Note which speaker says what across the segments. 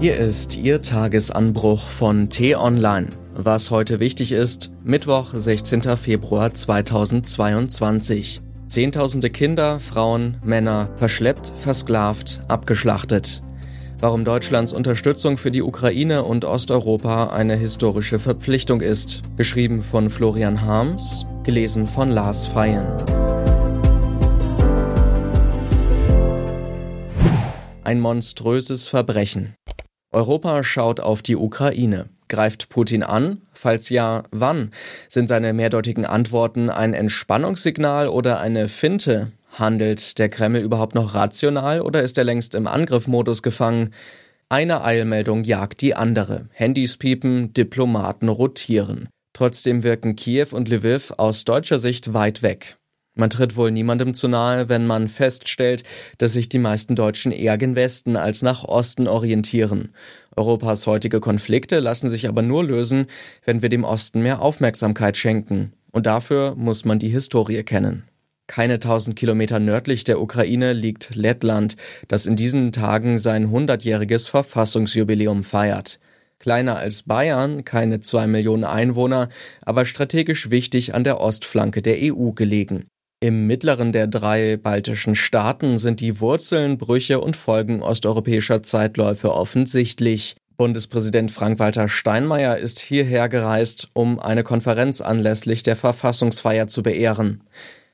Speaker 1: Hier ist Ihr Tagesanbruch von T-Online. Was heute wichtig ist, Mittwoch, 16. Februar 2022. Zehntausende Kinder, Frauen, Männer verschleppt, versklavt, abgeschlachtet. Warum Deutschlands Unterstützung für die Ukraine und Osteuropa eine historische Verpflichtung ist. Geschrieben von Florian Harms, gelesen von Lars Feyen. Ein monströses Verbrechen. Europa schaut auf die Ukraine. Greift Putin an? Falls ja, wann? Sind seine mehrdeutigen Antworten ein Entspannungssignal oder eine Finte? Handelt der Kreml überhaupt noch rational oder ist er längst im Angriffmodus gefangen? Eine Eilmeldung jagt die andere. Handys piepen, Diplomaten rotieren. Trotzdem wirken Kiew und Lviv aus deutscher Sicht weit weg. Man tritt wohl niemandem zu nahe, wenn man feststellt, dass sich die meisten Deutschen eher gen Westen als nach Osten orientieren. Europas heutige Konflikte lassen sich aber nur lösen, wenn wir dem Osten mehr Aufmerksamkeit schenken. Und dafür muss man die Historie kennen. Keine tausend Kilometer nördlich der Ukraine liegt Lettland, das in diesen Tagen sein hundertjähriges Verfassungsjubiläum feiert. Kleiner als Bayern, keine zwei Millionen Einwohner, aber strategisch wichtig an der Ostflanke der EU gelegen. Im mittleren der drei baltischen Staaten sind die Wurzeln, Brüche und Folgen osteuropäischer Zeitläufe offensichtlich. Bundespräsident Frank-Walter Steinmeier ist hierher gereist, um eine Konferenz anlässlich der Verfassungsfeier zu beehren.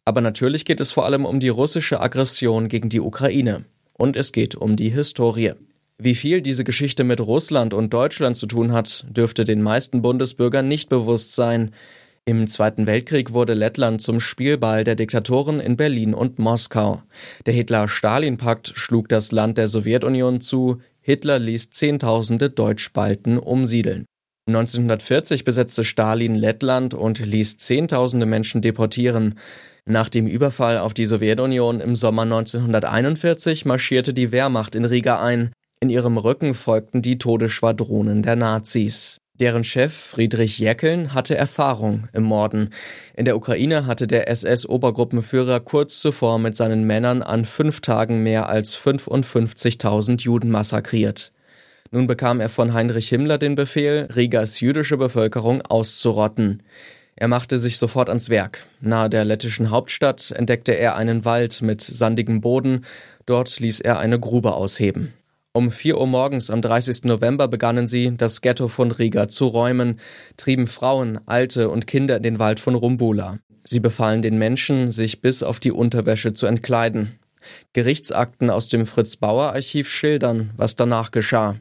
Speaker 1: Aber natürlich geht es vor allem um die russische Aggression gegen die Ukraine. Und es geht um die Historie. Wie viel diese Geschichte mit Russland und Deutschland zu tun hat, dürfte den meisten Bundesbürgern nicht bewusst sein. Im Zweiten Weltkrieg wurde Lettland zum Spielball der Diktatoren in Berlin und Moskau. Der Hitler-Stalin-Pakt schlug das Land der Sowjetunion zu, Hitler ließ Zehntausende Deutschbalten umsiedeln. 1940 besetzte Stalin Lettland und ließ Zehntausende Menschen deportieren. Nach dem Überfall auf die Sowjetunion im Sommer 1941 marschierte die Wehrmacht in Riga ein. In ihrem Rücken folgten die Todesschwadronen der Nazis. Deren Chef Friedrich Jäckeln hatte Erfahrung im Morden. In der Ukraine hatte der SS-Obergruppenführer kurz zuvor mit seinen Männern an fünf Tagen mehr als 55.000 Juden massakriert. Nun bekam er von Heinrich Himmler den Befehl, Rigas jüdische Bevölkerung auszurotten. Er machte sich sofort ans Werk. Nahe der lettischen Hauptstadt entdeckte er einen Wald mit sandigem Boden. Dort ließ er eine Grube ausheben. Um vier Uhr morgens am 30. November begannen sie, das Ghetto von Riga zu räumen, trieben Frauen, Alte und Kinder in den Wald von Rumbula. Sie befahlen den Menschen, sich bis auf die Unterwäsche zu entkleiden. Gerichtsakten aus dem Fritz-Bauer-Archiv schildern, was danach geschah.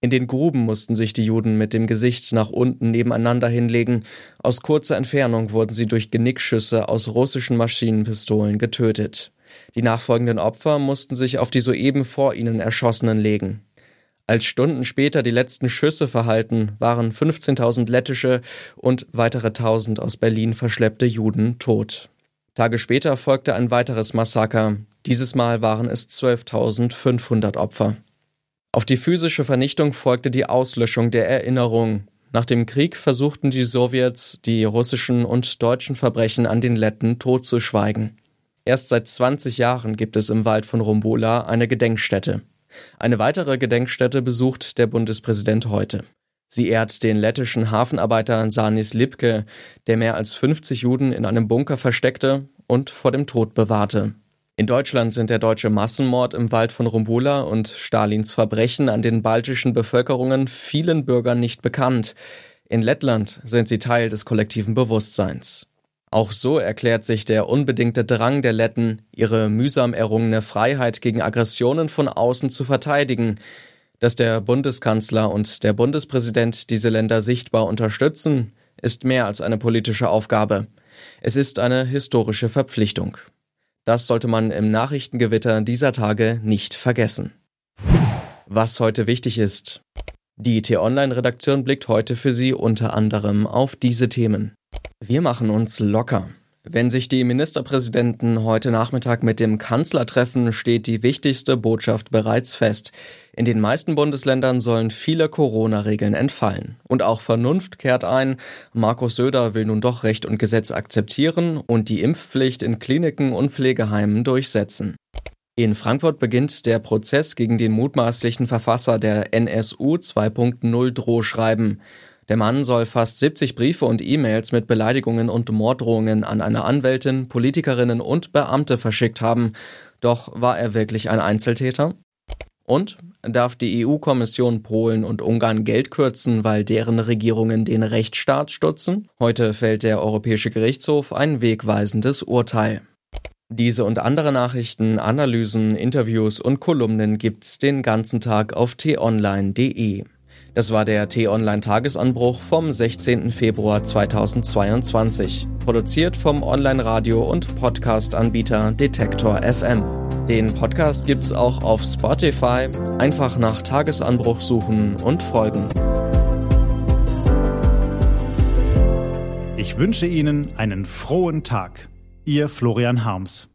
Speaker 1: In den Gruben mussten sich die Juden mit dem Gesicht nach unten nebeneinander hinlegen. Aus kurzer Entfernung wurden sie durch Genickschüsse aus russischen Maschinenpistolen getötet. Die nachfolgenden Opfer mussten sich auf die soeben vor ihnen Erschossenen legen. Als Stunden später die letzten Schüsse verhalten, waren 15.000 lettische und weitere 1.000 aus Berlin verschleppte Juden tot. Tage später folgte ein weiteres Massaker. Dieses Mal waren es 12.500 Opfer. Auf die physische Vernichtung folgte die Auslöschung der Erinnerung. Nach dem Krieg versuchten die Sowjets, die russischen und deutschen Verbrechen an den Letten totzuschweigen. Erst seit 20 Jahren gibt es im Wald von Rumbola eine Gedenkstätte. Eine weitere Gedenkstätte besucht der Bundespräsident heute. Sie ehrt den lettischen Hafenarbeiter Sanis Lipke, der mehr als 50 Juden in einem Bunker versteckte und vor dem Tod bewahrte. In Deutschland sind der deutsche Massenmord im Wald von Rumbola und Stalins Verbrechen an den baltischen Bevölkerungen vielen Bürgern nicht bekannt. In Lettland sind sie Teil des kollektiven Bewusstseins. Auch so erklärt sich der unbedingte Drang der Letten, ihre mühsam errungene Freiheit gegen Aggressionen von außen zu verteidigen. Dass der Bundeskanzler und der Bundespräsident diese Länder sichtbar unterstützen, ist mehr als eine politische Aufgabe. Es ist eine historische Verpflichtung. Das sollte man im Nachrichtengewitter dieser Tage nicht vergessen. Was heute wichtig ist. Die T-Online-Redaktion blickt heute für Sie unter anderem auf diese Themen. Wir machen uns locker. Wenn sich die Ministerpräsidenten heute Nachmittag mit dem Kanzler treffen, steht die wichtigste Botschaft bereits fest. In den meisten Bundesländern sollen viele Corona-Regeln entfallen. Und auch Vernunft kehrt ein. Markus Söder will nun doch Recht und Gesetz akzeptieren und die Impfpflicht in Kliniken und Pflegeheimen durchsetzen. In Frankfurt beginnt der Prozess gegen den mutmaßlichen Verfasser der NSU 2.0 Drohschreiben. Der Mann soll fast 70 Briefe und E-Mails mit Beleidigungen und Morddrohungen an eine Anwältin, Politikerinnen und Beamte verschickt haben. Doch war er wirklich ein Einzeltäter? Und darf die EU-Kommission Polen und Ungarn Geld kürzen, weil deren Regierungen den Rechtsstaat stutzen? Heute fällt der Europäische Gerichtshof ein wegweisendes Urteil. Diese und andere Nachrichten, Analysen, Interviews und Kolumnen gibt's den ganzen Tag auf t-online.de. Das war der T-Online-Tagesanbruch vom 16. Februar 2022. Produziert vom Online-Radio- und Podcast-Anbieter Detektor FM. Den Podcast gibt's auch auf Spotify. Einfach nach Tagesanbruch suchen und folgen.
Speaker 2: Ich wünsche Ihnen einen frohen Tag. Ihr Florian Harms.